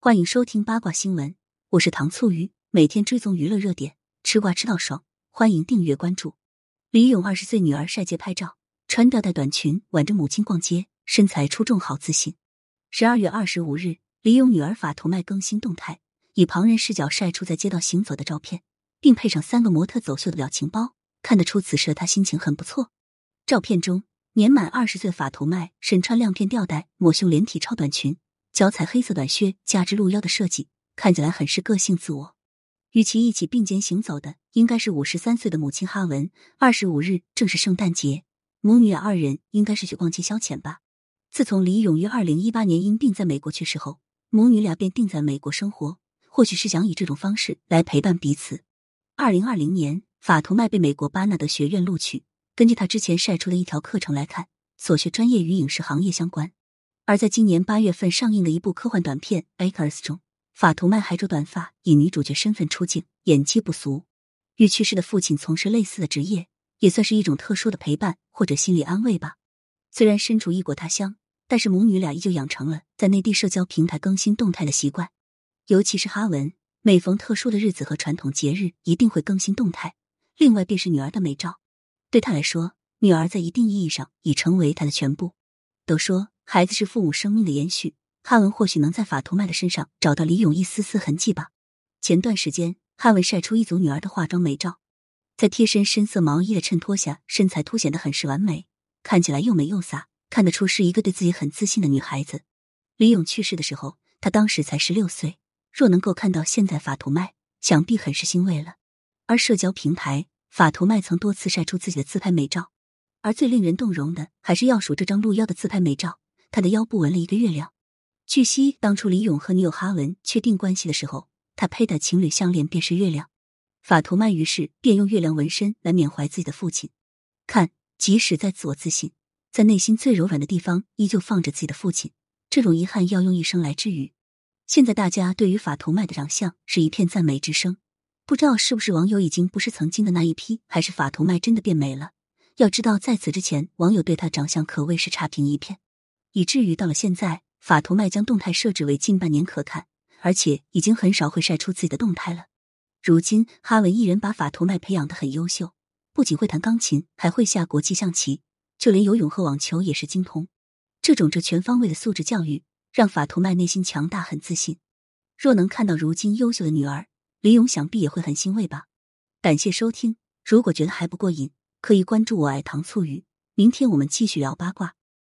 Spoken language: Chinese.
欢迎收听八卦新闻，我是糖醋鱼，每天追踪娱乐热点，吃瓜吃到爽，欢迎订阅关注。李咏二十岁女儿晒街拍照，穿吊带短裙挽着母亲逛街，身材出众，好自信。十二月二十五日，李咏女儿法图麦更新动态，以旁人视角晒出在街道行走的照片，并配上三个模特走秀的表情包，看得出此时她心情很不错。照片中，年满二十岁法图麦身穿亮片吊带抹胸连体超短裙。脚踩黑色短靴，加之露腰的设计，看起来很是个性自我。与其一起并肩行走的，应该是五十三岁的母亲哈文。二十五日正是圣诞节，母女俩二人应该是去逛街消遣吧。自从李咏于二零一八年因病在美国去世后，母女俩便定在美国生活，或许是想以这种方式来陪伴彼此。二零二零年，法图麦被美国巴纳德学院录取。根据他之前晒出的一条课程来看，所学专业与影视行业相关。而在今年八月份上映的一部科幻短片《Akers》中，法图曼还着短发，以女主角身份出镜，演技不俗。与去世的父亲从事类似的职业，也算是一种特殊的陪伴或者心理安慰吧。虽然身处异国他乡，但是母女俩依旧养成了在内地社交平台更新动态的习惯。尤其是哈文，每逢特殊的日子和传统节日，一定会更新动态。另外便是女儿的美照，对他来说，女儿在一定意义上已成为他的全部。都说。孩子是父母生命的延续，汉文或许能在法图麦的身上找到李勇一丝丝痕迹吧。前段时间，汉文晒出一组女儿的化妆美照，在贴身深色毛衣的衬托下，身材凸显的很是完美，看起来又美又飒，看得出是一个对自己很自信的女孩子。李勇去世的时候，他当时才十六岁，若能够看到现在法图麦，想必很是欣慰了。而社交平台，法图麦曾多次晒出自己的自拍美照，而最令人动容的，还是要数这张露腰的自拍美照。他的腰部纹了一个月亮。据悉，当初李勇和女友哈文确定关系的时候，他佩戴情侣项链便是月亮。法图曼于是便用月亮纹身来缅怀自己的父亲。看，即使再自我自信，在内心最柔软的地方，依旧放着自己的父亲。这种遗憾要用一生来治愈。现在大家对于法图麦的长相是一片赞美之声，不知道是不是网友已经不是曾经的那一批，还是法图麦真的变美了？要知道，在此之前，网友对他长相可谓是差评一片。以至于到了现在，法图麦将动态设置为近半年可看，而且已经很少会晒出自己的动态了。如今，哈文一人把法图麦培养的很优秀，不仅会弹钢琴，还会下国际象棋，就连游泳和网球也是精通。这种这全方位的素质教育，让法图麦内心强大，很自信。若能看到如今优秀的女儿，李勇想必也会很欣慰吧。感谢收听，如果觉得还不过瘾，可以关注我爱糖醋鱼。明天我们继续聊八卦。